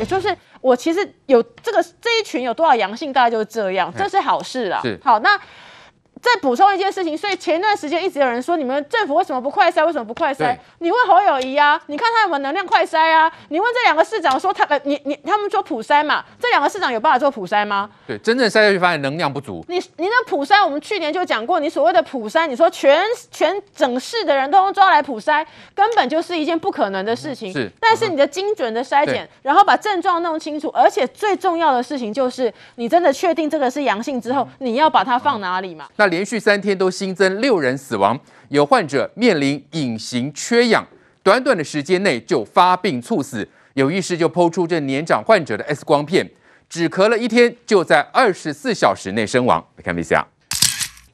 也就是我其实有这个这一群有多少阳性，大概就是这样，这是好事啊。好，那。再补充一件事情，所以前一段时间一直有人说，你们政府为什么不快筛？为什么不快筛？你问侯友谊啊，你看他有没有能量快筛啊？你问这两个市长说他呃，你你他们说普筛嘛？这两个市长有办法做普筛吗？对，真正筛下去发现能量不足。你你那普筛，我们去年就讲过，你所谓的普筛，你说全全整市的人都能抓来普筛，根本就是一件不可能的事情。是，但是你的精准的筛检，然后把症状弄清楚，而且最重要的事情就是，你真的确定这个是阳性之后，你要把它放哪里嘛？那连续三天都。新增六人死亡，有患者面临隐形缺氧，短短的时间内就发病猝死。有医师就抛出这年长患者的 X 光片，只咳了一天，就在二十四小时内身亡。来看 VCR。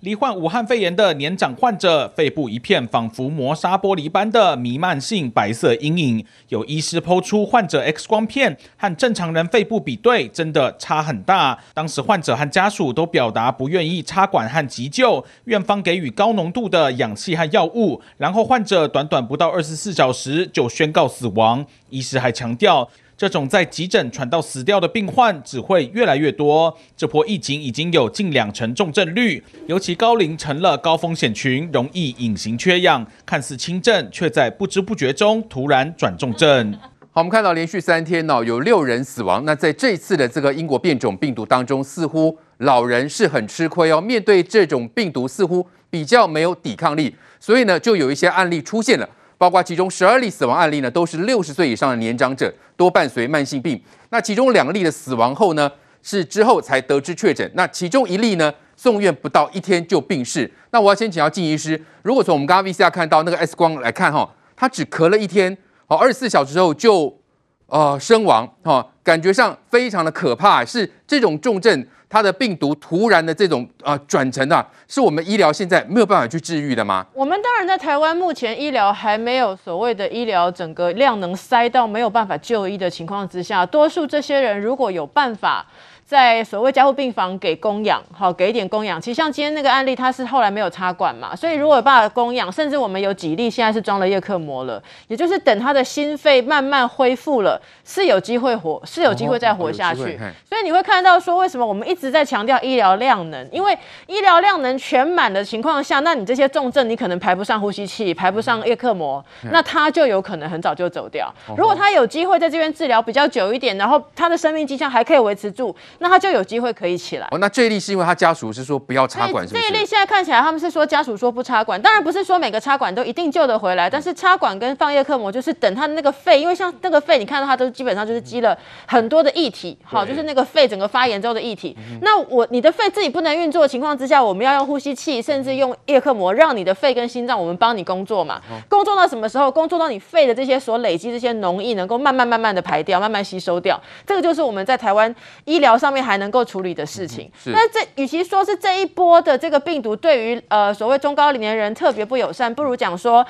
罹患武汉肺炎的年长患者，肺部一片仿佛磨砂玻璃般的弥漫性白色阴影。有医师剖出患者 X 光片和正常人肺部比对，真的差很大。当时患者和家属都表达不愿意插管和急救，院方给予高浓度的氧气和药物，然后患者短短不到二十四小时就宣告死亡。医师还强调。这种在急诊传到死掉的病患只会越来越多。这波疫情已经有近两成重症率，尤其高龄成了高风险群，容易隐形缺氧，看似轻症，却在不知不觉中突然转重症。好，我们看到连续三天呢，有六人死亡。那在这次的这个英国变种病毒当中，似乎老人是很吃亏哦。面对这种病毒，似乎比较没有抵抗力，所以呢，就有一些案例出现了。包括其中十二例死亡案例呢，都是六十岁以上的年长者，多伴随慢性病。那其中两例的死亡后呢，是之后才得知确诊。那其中一例呢，送院不到一天就病逝。那我要先请教靳医师，如果从我们刚刚 VCR 看到那个 X 光来看哈，他只咳了一天，好，二十四小时后就呃身亡，哈，感觉上非常的可怕，是这种重症。它的病毒突然的这种呃转成啊，是我们医疗现在没有办法去治愈的吗？我们当然在台湾目前医疗还没有所谓的医疗整个量能塞到没有办法就医的情况之下，多数这些人如果有办法。在所谓加护病房给供氧，好，给一点供氧。其实像今天那个案例，他是后来没有插管嘛，所以如果有办法供氧，甚至我们有几例现在是装了叶克膜了，也就是等他的心肺慢慢恢复了，是有机会活，是有机会再活下去。所以你会看到说，为什么我们一直在强调医疗量能？因为医疗量能全满的情况下，那你这些重症你可能排不上呼吸器，排不上叶克膜，那他就有可能很早就走掉。如果他有机会在这边治疗比较久一点，然后他的生命迹象还可以维持住。那他就有机会可以起来。哦，那这一例是因为他家属是说不要插管，是不是？这一例现在看起来他们是说家属说不插管，当然不是说每个插管都一定救得回来，但是插管跟放叶克膜就是等他的那个肺，因为像那个肺，你看到他都基本上就是积了很多的液体，好，就是那个肺整个发炎之后的液体。那我你的肺自己不能运作的情况之下，我们要用呼吸器，甚至用叶克膜，让你的肺跟心脏我们帮你工作嘛。工作到什么时候？工作到你肺的这些所累积这些脓液能够慢慢慢慢的排掉，慢慢吸收掉。这个就是我们在台湾医疗上面还能。能够处理的事情，那这与其说是这一波的这个病毒对于呃所谓中高龄年人特别不友善，不如讲说。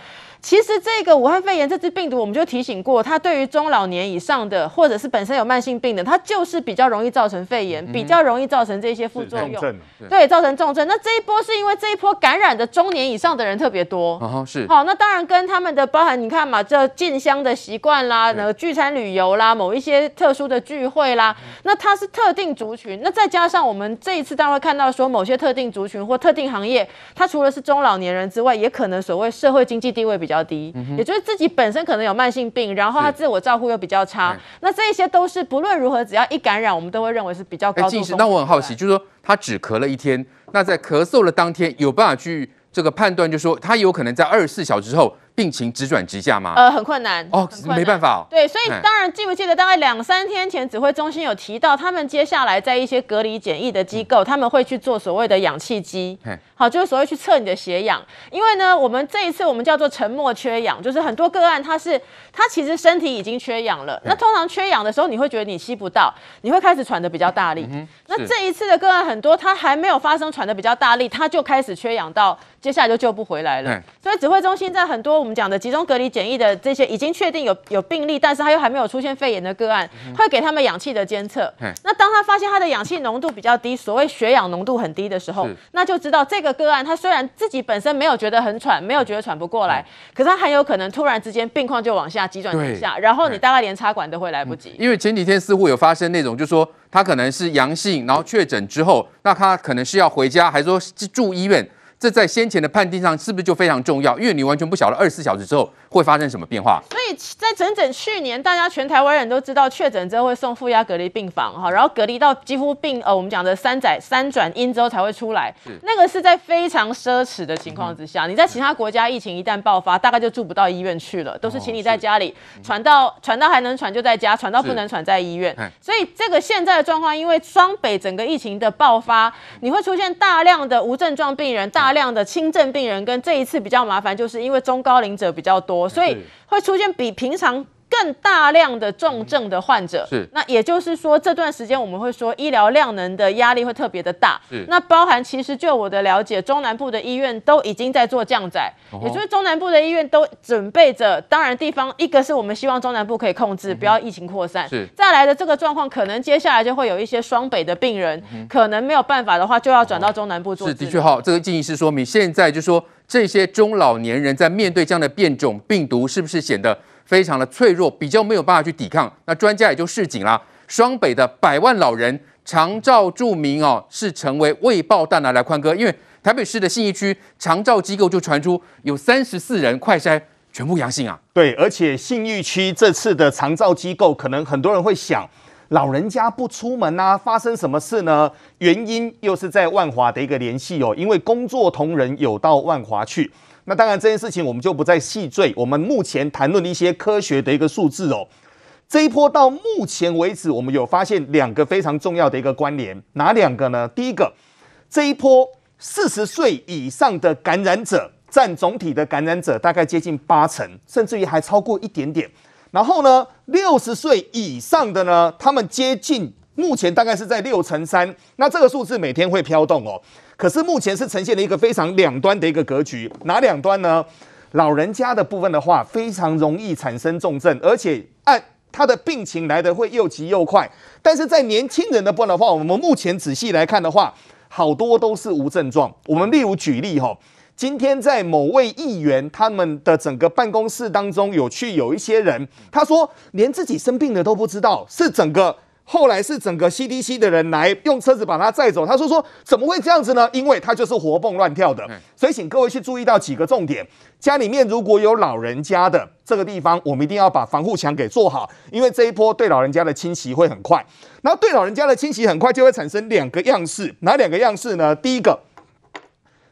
其实这个武汉肺炎这支病毒，我们就提醒过，它对于中老年以上的，或者是本身有慢性病的，它就是比较容易造成肺炎，比较容易造成这些副作用，对，造成重症。那这一波是因为这一波感染的中年以上的人特别多，哦是。好，那当然跟他们的包含，你看嘛，这进香的习惯啦，那个聚餐旅游啦，某一些特殊的聚会啦，那它是特定族群，那再加上我们这一次当然会看到说，某些特定族群或特定行业，它除了是中老年人之外，也可能所谓社会经济地位比较。比较低，也就是自己本身可能有慢性病，然后他自我照顾又比较差，那这一些都是不论如何，只要一感染，我们都会认为是比较高的。那我很好奇，就是说他只咳了一天，那在咳嗽的当天有办法去这个判断，就是说他有可能在二十四小时之后。病情直转直下吗？呃，很困难哦，没办法哦。对，所以当然记不记得，大概两三天前指挥中心有提到，他们接下来在一些隔离检疫的机构，他们会去做所谓的氧气机，好，就是所谓去测你的血氧。因为呢，我们这一次我们叫做沉默缺氧，就是很多个案它是它其实身体已经缺氧了。那通常缺氧的时候，你会觉得你吸不到，你会开始喘的比较大力。那这一次的个案很多，他还没有发生喘的比较大力，他就开始缺氧到。接下来就救不回来了。所以指挥中心在很多我们讲的集中隔离检疫的这些已经确定有有病例，但是他又还没有出现肺炎的个案，会给他们氧气的监测。那当他发现他的氧气浓度比较低，所谓血氧浓度很低的时候，那就知道这个个案他虽然自己本身没有觉得很喘，没有觉得喘不过来，可是他很有可能突然之间病况就往下急转直下，然后你大概连插管都会来不及。因为前几天似乎有发生那种，就是说他可能是阳性，然后确诊之后，那他可能是要回家，还是说住医院？这在先前的判定上是不是就非常重要？因为你完全不晓得二十四小时之后会发生什么变化。所以在整整去年，大家全台湾人都知道确诊之后会送负压隔离病房哈，然后隔离到几乎病呃我们讲的三载三转阴之后才会出来。那个是在非常奢侈的情况之下，嗯、你在其他国家疫情一旦爆发，大概就住不到医院去了，都是请你在家里传到传到还能传就在家，传到不能传在医院。所以这个现在的状况，因为双北整个疫情的爆发，你会出现大量的无症状病人，大大量的轻症病人跟这一次比较麻烦，就是因为中高龄者比较多，所以会出现比平常更大量的重症的患者。是，那也就是说这段时间我们会说医疗量能的压力会特别的大。是，那包含其实就我的了解，中南部的医院都已经在做降载，也就是中南部的医院都准备着。当然，地方一个是我们希望中南部可以控制，不要疫情扩散。是，再来的这个状况，可能接下来就会有一些双北的病人，可能没有办法的话，就要转到中南部做。是，的确好，这个建议是说明现在就说这些中老年人在面对这样的变种病毒，是不是显得？非常的脆弱，比较没有办法去抵抗。那专家也就示警啦，双北的百万老人长照住民哦，是成为未爆弹的来宽哥。因为台北市的信义区长照机构就传出有三十四人快筛全部阳性啊。对，而且信义区这次的长照机构，可能很多人会想，老人家不出门啊，发生什么事呢？原因又是在万华的一个联系哦，因为工作同仁有到万华去。那当然，这件事情我们就不再细赘。我们目前谈论的一些科学的一个数字哦，这一波到目前为止，我们有发现两个非常重要的一个关联，哪两个呢？第一个，这一波四十岁以上的感染者占总体的感染者大概接近八成，甚至于还超过一点点。然后呢，六十岁以上的呢，他们接近目前大概是在六成三。那这个数字每天会飘动哦。可是目前是呈现了一个非常两端的一个格局，哪两端呢？老人家的部分的话，非常容易产生重症，而且按他的病情来的会又急又快。但是在年轻人的部分的话，我们目前仔细来看的话，好多都是无症状。我们例如举例哈，今天在某位议员他们的整个办公室当中有去有一些人，他说连自己生病了都不知道，是整个。后来是整个 CDC 的人来用车子把他载走，他说说怎么会这样子呢？因为他就是活蹦乱跳的，所以请各位去注意到几个重点。家里面如果有老人家的这个地方，我们一定要把防护墙给做好，因为这一波对老人家的侵袭会很快。然后对老人家的侵袭很快，就会产生两个样式，哪两个样式呢？第一个，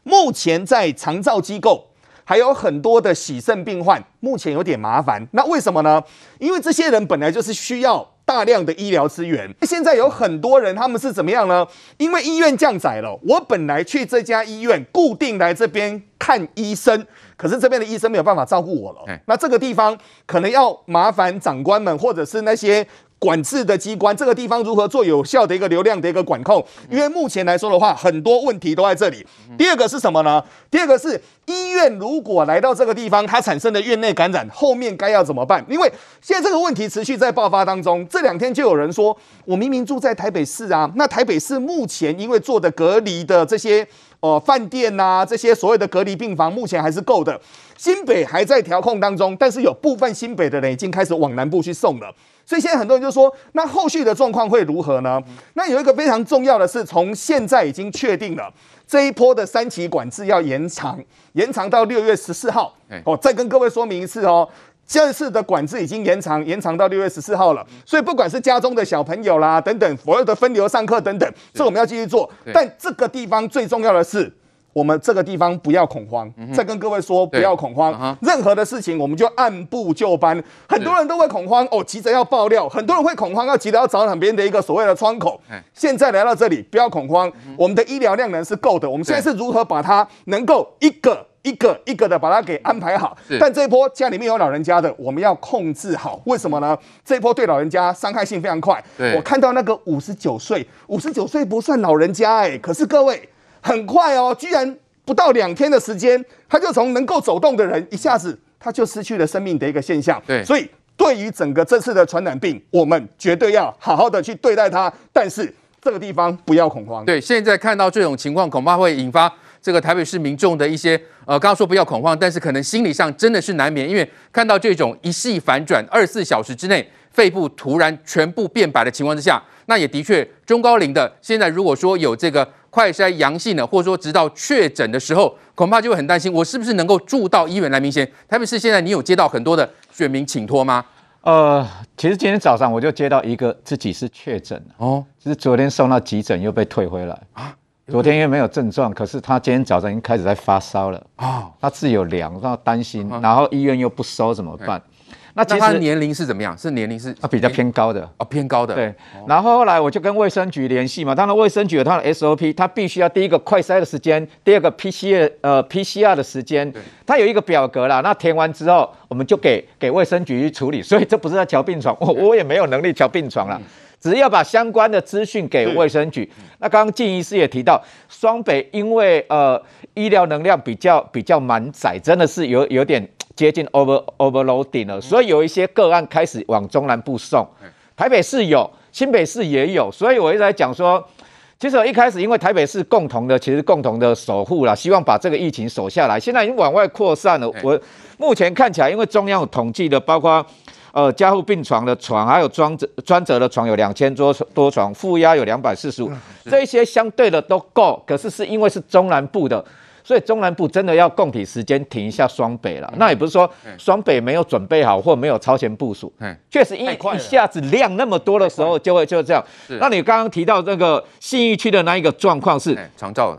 目前在长照机构还有很多的洗肾病患，目前有点麻烦。那为什么呢？因为这些人本来就是需要。大量的医疗资源，现在有很多人，他们是怎么样呢？因为医院降载了，我本来去这家医院固定来这边看医生，可是这边的医生没有办法照顾我了。那这个地方可能要麻烦长官们，或者是那些。管制的机关，这个地方如何做有效的一个流量的一个管控？因为目前来说的话，很多问题都在这里。第二个是什么呢？第二个是医院如果来到这个地方，它产生的院内感染，后面该要怎么办？因为现在这个问题持续在爆发当中。这两天就有人说，我明明住在台北市啊，那台北市目前因为做的隔离的这些呃饭店呐、啊，这些所谓的隔离病房，目前还是够的。新北还在调控当中，但是有部分新北的人已经开始往南部去送了。所以现在很多人就说，那后续的状况会如何呢？那有一个非常重要的是，从现在已经确定了这一波的三期管制要延长，延长到六月十四号。哦，再跟各位说明一次哦，这次的管制已经延长，延长到六月十四号了。所以不管是家中的小朋友啦，等等，所有的分流上课等等，这我们要继续做。但这个地方最重要的是。我们这个地方不要恐慌，再跟各位说不要恐慌。任何的事情我们就按部就班。很多人都会恐慌哦，急着要爆料；很多人会恐慌，要急着要找两边的一个所谓的窗口。现在来到这里，不要恐慌，我们的医疗量能是够的。我们现在是如何把它能够一个一个一个的把它给安排好？但这一波家里面有老人家的，我们要控制好。为什么呢？这一波对老人家伤害性非常快。我看到那个五十九岁，五十九岁不算老人家哎，可是各位。很快哦，居然不到两天的时间，他就从能够走动的人一下子他就失去了生命的一个现象。对，所以对于整个这次的传染病，我们绝对要好好的去对待它。但是这个地方不要恐慌。对，现在看到这种情况，恐怕会引发这个台北市民众的一些呃，刚刚说不要恐慌，但是可能心理上真的是难免，因为看到这种一系反转，二十四小时之内肺部突然全部变白的情况之下，那也的确中高龄的现在如果说有这个。快筛阳性的，或者说直到确诊的时候，恐怕就会很担心，我是不是能够住到医院来？明显，特别是现在你有接到很多的选民请托吗？呃，其实今天早上我就接到一个自己是确诊哦，就是昨天送到急诊又被退回来啊。昨天因为没有症状，可是他今天早上已经开始在发烧了啊、哦，他自己有量，他担心，然后医院又不收怎么办？那其实他年龄是怎么样？是年龄是啊，比较偏高的啊、哦，偏高的。对，然后后来我就跟卫生局联系嘛，当然卫生局有他的 SOP，他必须要第一个快筛的时间，第二个 PCR 呃 PCR 的时间，他有一个表格啦，那填完之后，我们就给给卫生局去处理。所以这不是在调病床，我我也没有能力调病床啦，只要把相关的资讯给卫生局。那刚刚静医师也提到，双北因为呃医疗能量比较比较满载，真的是有有点。接近 over overloading 了，所以有一些个案开始往中南部送。台北市有，新北市也有，所以我一直在讲说，其实我一开始因为台北市共同的，其实共同的守护啦，希望把这个疫情守下来。现在已经往外扩散了。我目前看起来，因为中央有统计的，包括呃加护病床的床，还有专责专责的床有两千多多床，负压有两百四十五，这一些相对的都够。可是是因为是中南部的。所以中南部真的要供体时间停一下双北了，那也不是说双北没有准备好或没有超前部署，确实一一下子量那么多的时候就会就这样。那你刚刚提到这个信义区的那一个状况是长照，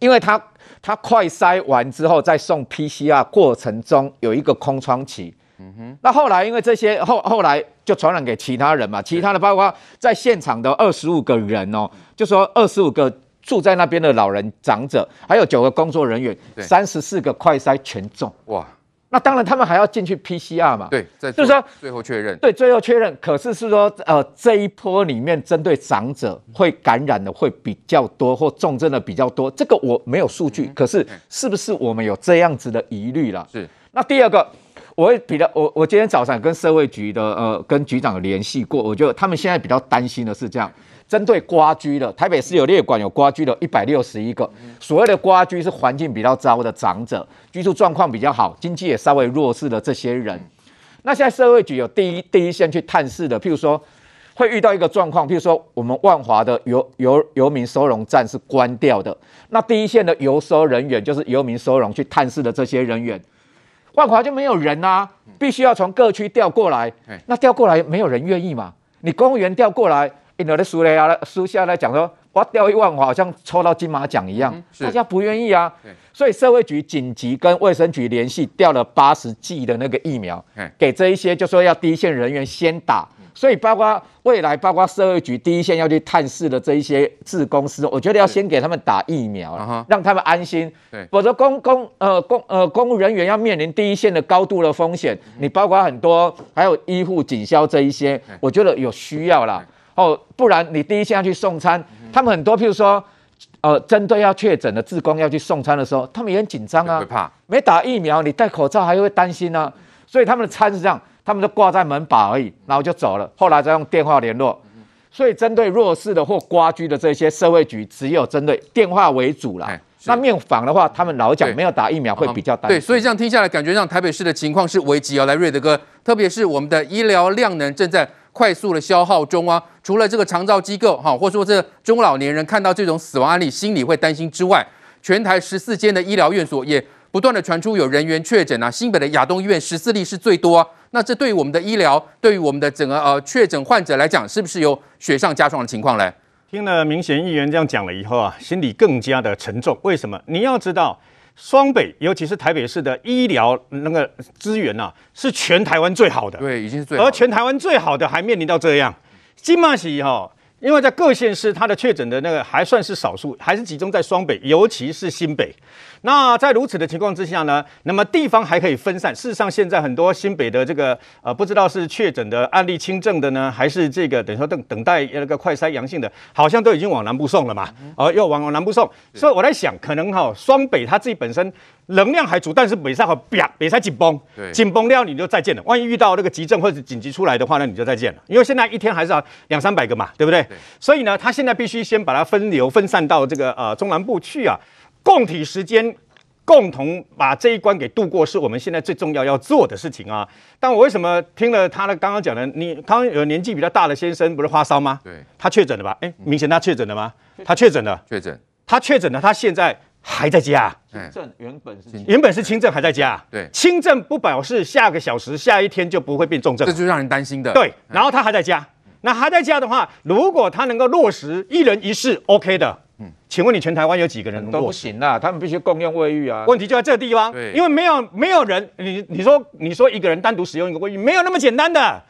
因为它它快筛完之后再送 PCR 过程中有一个空窗期，嗯哼，那后来因为这些后后来就传染给其他人嘛，其他的包括在现场的二十五个人哦，就说二十五个。住在那边的老人、长者，还有九个工作人员，三十四个快筛全中。哇，那当然他们还要进去 PCR 嘛。对，就是说最后确认。对，最后确认。可是是说，呃，这一波里面针对长者会感染的会比较多，或重症的比较多。这个我没有数据，嗯、可是是不是我们有这样子的疑虑了？是。那第二个，我会比较，我我今天早上跟社会局的呃跟局长有联系过，我觉得他们现在比较担心的是这样。针对瓜居的，台北市有列管有瓜居的，一百六十一个。所谓的瓜居是环境比较糟的长者，居住状况比较好，经济也稍微弱势的这些人。那现在社会局有第一第一线去探视的，譬如说会遇到一个状况，譬如说我们万华的游游游民收容站是关掉的，那第一线的游收人员就是游民收容去探视的这些人员，万华就没有人啊，必须要从各区调过来，那调过来没有人愿意嘛？你公务员调过来。印度的书嘞啊，书下来讲说，我调一万华，好像抽到金马奖一样，大家不愿意啊。所以社会局紧急跟卫生局联系，调了八十剂的那个疫苗，给这一些就说要第一线人员先打。所以包括未来，包括社会局第一线要去探视的这一些志工师，我觉得要先给他们打疫苗，让他们安心。对。否则公公呃公呃公务人员要面临第一线的高度的风险。你包括很多还有医护警消这一些，我觉得有需要啦。哦，不然你第一线要去送餐，他们很多，譬如说，呃，针对要确诊的志工要去送餐的时候，他们也很紧张啊，会怕，没打疫苗，你戴口罩还会担心呢、啊，所以他们的餐是这样，他们就挂在门把而已，然后就走了，后来再用电话联络，所以针对弱势的或瓜居的这些社会局，只有针对电话为主啦。那面访的话，他们老讲没有打疫苗会比较担心。对，所以这样听下来，感觉上台北市的情况是危急哦，来瑞德哥，特别是我们的医疗量能正在。快速的消耗中啊，除了这个长照机构哈，或者说这中老年人看到这种死亡案例，心里会担心之外，全台十四间的医疗院所也不断的传出有人员确诊啊。新北的亚东医院十四例是最多啊，那这对于我们的医疗，对于我们的整个呃确诊患者来讲，是不是有雪上加霜的情况嘞？听了明显议员这样讲了以后啊，心里更加的沉重。为什么？你要知道。双北，尤其是台北市的医疗那个资源呐、啊，是全台湾最好的。对，已经是最好。而全台湾最好的还面临到这样，金马喜哈，因为在各县市，它的确诊的那个还算是少数，还是集中在双北，尤其是新北。那在如此的情况之下呢，那么地方还可以分散。事实上，现在很多新北的这个呃，不知道是确诊的案例轻症的呢，还是这个等于说等等待那个快筛阳性的，好像都已经往南部送了嘛，哦，又往往南部送。所以我在想，可能哈双北它自己本身能量还足，但是北上和啪北上紧绷，紧绷了你就再见了。万一遇到那个急症或者紧急出来的话呢，你就再见了。因为现在一天还是要两三百个嘛，对不对？对，所以呢，他现在必须先把它分流分散到这个呃中南部去啊，共体时间，共同把这一关给度过，是我们现在最重要要做的事情啊。但我为什么听了他的刚刚讲的，你刚刚有年纪比较大的先生不是发烧吗？对，他确诊了吧？哎，明显他确诊了吗？他确诊了，确诊，他确诊了，他现在还在家。轻症原本是原本是轻症还在家。对，轻症不表示下个小时、下一天就不会变重症，这就让人担心的。对，然后他还在家。那还在家的话，如果他能够落实一人一室，OK 的，嗯，请问你全台湾有几个人都不行啦？他们必须共用卫浴啊。问题就在这个地方，对，因为没有没有人，你你说你说一个人单独使用一个卫浴，没有那么简单的。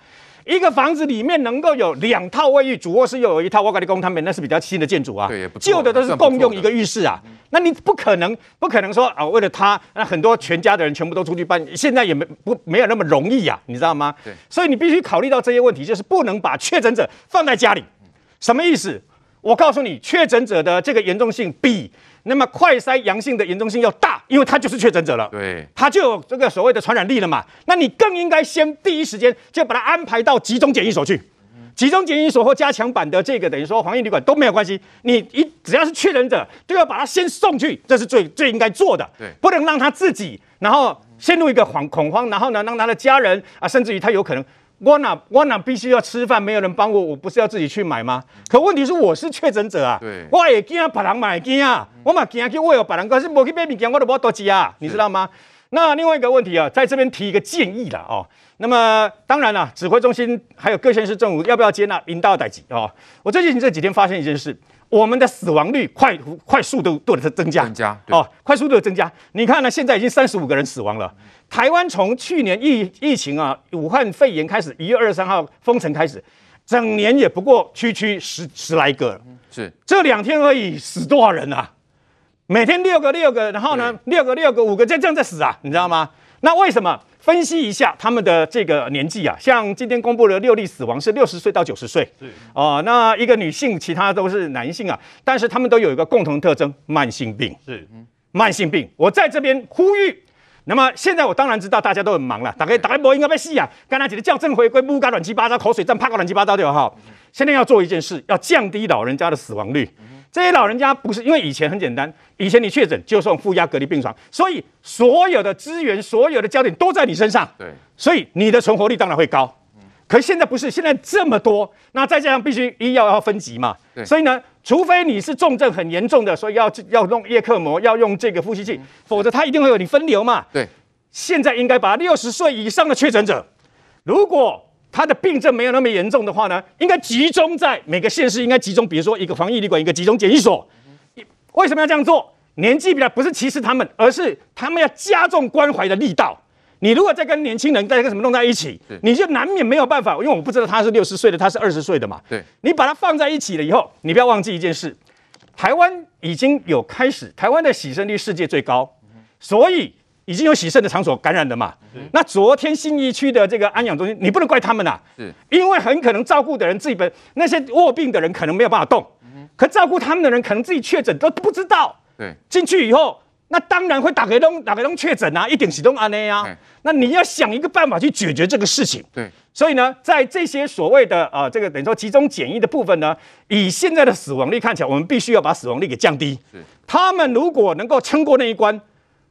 一个房子里面能够有两套卫浴，主卧室又有一套，我跟你讲他们那是比较新的建筑啊，对，旧的都是共用一个浴室啊。那你不可能不可能说啊，为了他，那很多全家的人全部都出去办，现在也没不没有那么容易啊，你知道吗？对，所以你必须考虑到这些问题，就是不能把确诊者放在家里，什么意思？我告诉你，确诊者的这个严重性比。那么快筛阳性的严重性要大，因为他就是确诊者了，对，他就有这个所谓的传染力了嘛。那你更应该先第一时间就把他安排到集中检疫所去，集中检疫所或加强版的这个等于说防疫旅馆都没有关系。你一只要是确诊者，都要把他先送去，这是最最应该做的，对，不能让他自己然后陷入一个惶恐慌，然后呢让他的家人啊，甚至于他有可能。我哪我哪必须要吃饭，没有人帮我，我不是要自己去买吗？可问题是我是确诊者啊，对，我也惊别人买惊啊，我嘛惊去喂有别人，可是我去买物件，我都不要多急啊，你知道吗？那另外一个问题啊，在这边提一个建议了哦。那么当然了，指挥中心还有各县市政府要不要接纳领导代级哦？我最近这几天发现一件事。我们的死亡率快快速度度的增加，增加哦，快速度的增加。你看呢，现在已经三十五个人死亡了。台湾从去年疫疫情啊，武汉肺炎开始，一月二十三号封城开始，整年也不过区区十十来个。是这两天而已，死多少人啊？每天六个六个，然后呢，六个六个五个，这这样在死啊，你知道吗？那为什么？分析一下他们的这个年纪啊，像今天公布的六例死亡是六十岁到九十岁，哦、呃，那一个女性，其他都是男性啊，但是他们都有一个共同特征，慢性病，是，慢性病。我在这边呼吁，那么现在我当然知道大家都很忙了，打开打开播应该被戏啊，刚才几个校正回归，木嘎乱七八糟，口水战，啪个乱七八糟就好。现在要做一件事，要降低老人家的死亡率。这些老人家不是因为以前很简单，以前你确诊就送负压隔离病床，所以所有的资源、所有的焦点都在你身上。对，所以你的存活率当然会高。可是现在不是，现在这么多，那再加上必须医药要分级嘛。对，所以呢，除非你是重症很严重的，所以要要用叶克膜，要用这个呼吸器，否则他一定会有你分流嘛。对，现在应该把六十岁以上的确诊者，如果他的病症没有那么严重的话呢，应该集中在每个县市，应该集中，比如说一个防疫旅馆，一个集中检疫所。为什么要这样做？年纪比较不是歧视他们，而是他们要加重关怀的力道。你如果再跟年轻人再跟什么弄在一起，你就难免没有办法。因为我不知道他是六十岁的，他是二十岁的嘛。对，你把它放在一起了以后，你不要忘记一件事：台湾已经有开始，台湾的洗肾率世界最高，所以。已经有洗肾的场所感染了嘛？那昨天信义区的这个安养中心，你不能怪他们呐、啊，因为很可能照顾的人自己本那些卧病的人可能没有办法动，可照顾他们的人可能自己确诊都不知道。对，进去以后，那当然会打给东打给东确诊啊，一定启动安内啊。那你要想一个办法去解决这个事情。对，所以呢，在这些所谓的呃这个等于说集中检疫的部分呢，以现在的死亡率看起来，我们必须要把死亡率给降低。是，他们如果能够撑过那一关。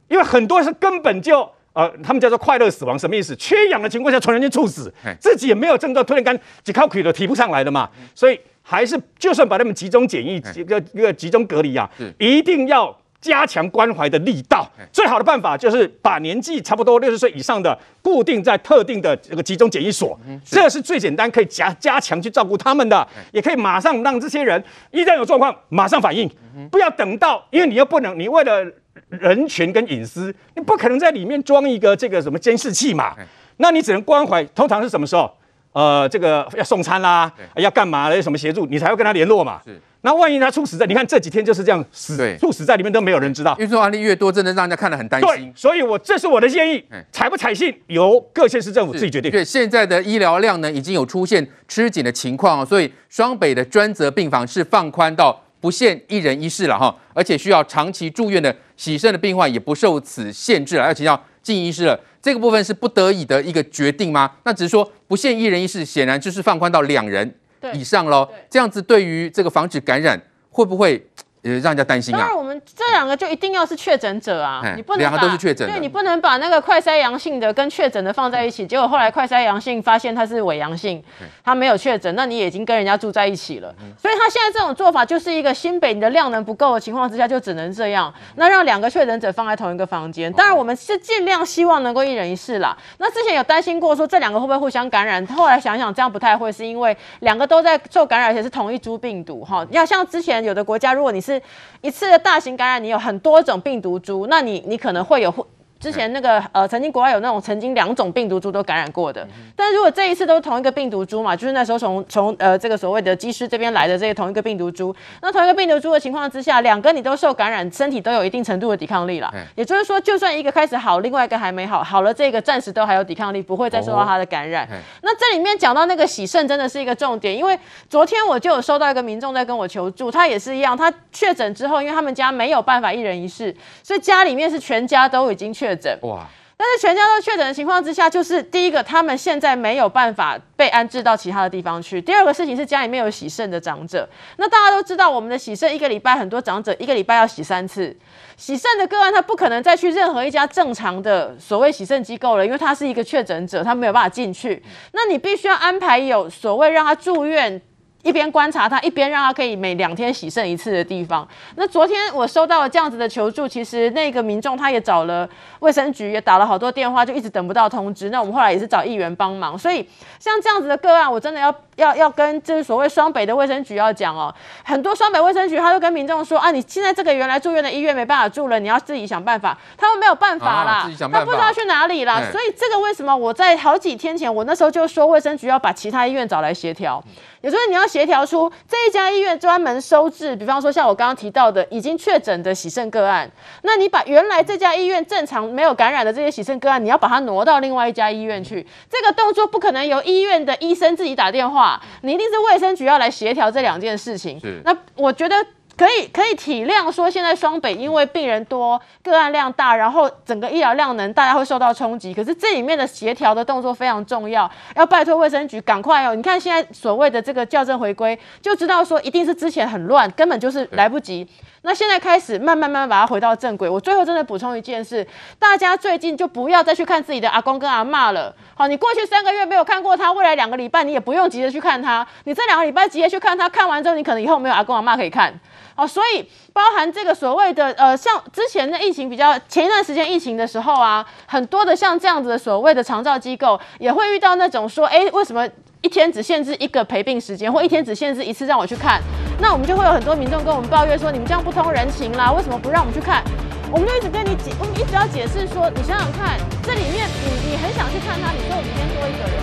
因为很多是根本就呃，他们叫做快乐死亡，什么意思？缺氧的情况下，突然间猝死，自己也没有症状，突然间几口气都提不上来的嘛。所以还是就算把他们集中检疫，一个一个集中隔离啊，一定要加强关怀的力道。最好的办法就是把年纪差不多六十岁以上的固定在特定的这个集中检疫所，这是最简单可以加加强去照顾他们的，也可以马上让这些人一旦有状况马上反应，不要等到，因为你又不能，你为了。人权跟隐私，你不可能在里面装一个这个什么监视器嘛？那你只能关怀。通常是什么时候？呃这个要送餐啦，要干嘛的，有什么协助，你才会跟他联络嘛。是。那万一他猝死在，你看这几天就是这样死，猝死在里面都没有人知道。因为案例越多，真的让人家看得很担心对。所以我这是我的建议，采不采信由各县市政府自己决定。对，现在的医疗量呢，已经有出现吃紧的情况，所以双北的专责病房是放宽到不限一人一室了哈，而且需要长期住院的洗肾的病患也不受此限制了，而且要进医师了。这个部分是不得已的一个决定吗？那只是说不限一人一室，显然就是放宽到两人以上喽。这样子对于这个防止感染，会不会？也让人家担心啊！当然，我们这两个就一定要是确诊者啊，你不能两个都是确诊，对，你不能把那个快筛阳性的跟确诊的放在一起，结果后来快筛阳性发现他是伪阳性，他没有确诊，那你也已经跟人家住在一起了。所以他现在这种做法就是一个新北你的量能不够的情况之下，就只能这样，那让两个确诊者放在同一个房间。当然，我们是尽量希望能够一人一室啦。那之前有担心过说这两个会不会互相感染，后来想想这样不太会，是因为两个都在受感染，而且是同一株病毒哈。要像之前有的国家，如果你是一次的大型感染，你有很多种病毒株，那你你可能会有。之前那个呃，曾经国外有那种曾经两种病毒株都感染过的，但如果这一次都是同一个病毒株嘛，就是那时候从从呃这个所谓的机师这边来的这个同一个病毒株，那同一个病毒株的情况之下，两个你都受感染，身体都有一定程度的抵抗力了。也就是说，就算一个开始好，另外一个还没好，好了这个暂时都还有抵抗力，不会再受到它的感染。那这里面讲到那个洗肾真的是一个重点，因为昨天我就有收到一个民众在跟我求助，他也是一样，他确诊之后，因为他们家没有办法一人一室，所以家里面是全家都已经确诊。哇！但是全家都确诊的情况之下，就是第一个，他们现在没有办法被安置到其他的地方去；第二个事情是家里面有洗肾的长者。那大家都知道，我们的洗肾一个礼拜很多长者一个礼拜要洗三次，洗肾的个案他不可能再去任何一家正常的所谓洗肾机构了，因为他是一个确诊者，他没有办法进去。那你必须要安排有所谓让他住院。一边观察他，一边让他可以每两天洗肾一次的地方。那昨天我收到了这样子的求助，其实那个民众他也找了卫生局，也打了好多电话，就一直等不到通知。那我们后来也是找议员帮忙，所以像这样子的个案，我真的要要要跟就是所谓双北的卫生局要讲哦，很多双北卫生局他就跟民众说啊，你现在这个原来住院的医院没办法住了，你要自己想办法。他们没有办法啦，啊、他不知道去哪里啦。所以这个为什么我在好几天前，我那时候就说卫生局要把其他医院找来协调。也就是你要协调出这一家医院专门收治，比方说像我刚刚提到的已经确诊的洗肾个案，那你把原来这家医院正常没有感染的这些洗肾个案，你要把它挪到另外一家医院去，这个动作不可能由医院的医生自己打电话，你一定是卫生局要来协调这两件事情。是，那我觉得。可以可以体谅说，现在双北因为病人多、个案量大，然后整个医疗量能大家会受到冲击。可是这里面的协调的动作非常重要，要拜托卫生局赶快哦！你看现在所谓的这个校正回归，就知道说一定是之前很乱，根本就是来不及。那现在开始慢慢慢慢把它回到正轨。我最后真的补充一件事，大家最近就不要再去看自己的阿公跟阿嬷了。好，你过去三个月没有看过他，未来两个礼拜你也不用急着去看他。你这两个礼拜急着去看他，看完之后你可能以后没有阿公阿嬷可以看。哦，所以包含这个所谓的呃，像之前的疫情比较前一段时间疫情的时候啊，很多的像这样子的所谓的长照机构也会遇到那种说，哎，为什么一天只限制一个陪病时间，或一天只限制一次让我去看？那我们就会有很多民众跟我们抱怨说，你们这样不通人情啦，为什么不让我们去看？我们就一直跟你解，我们一直要解释说，你想想看，这里面你你很想去看他，你说我明天多一个人，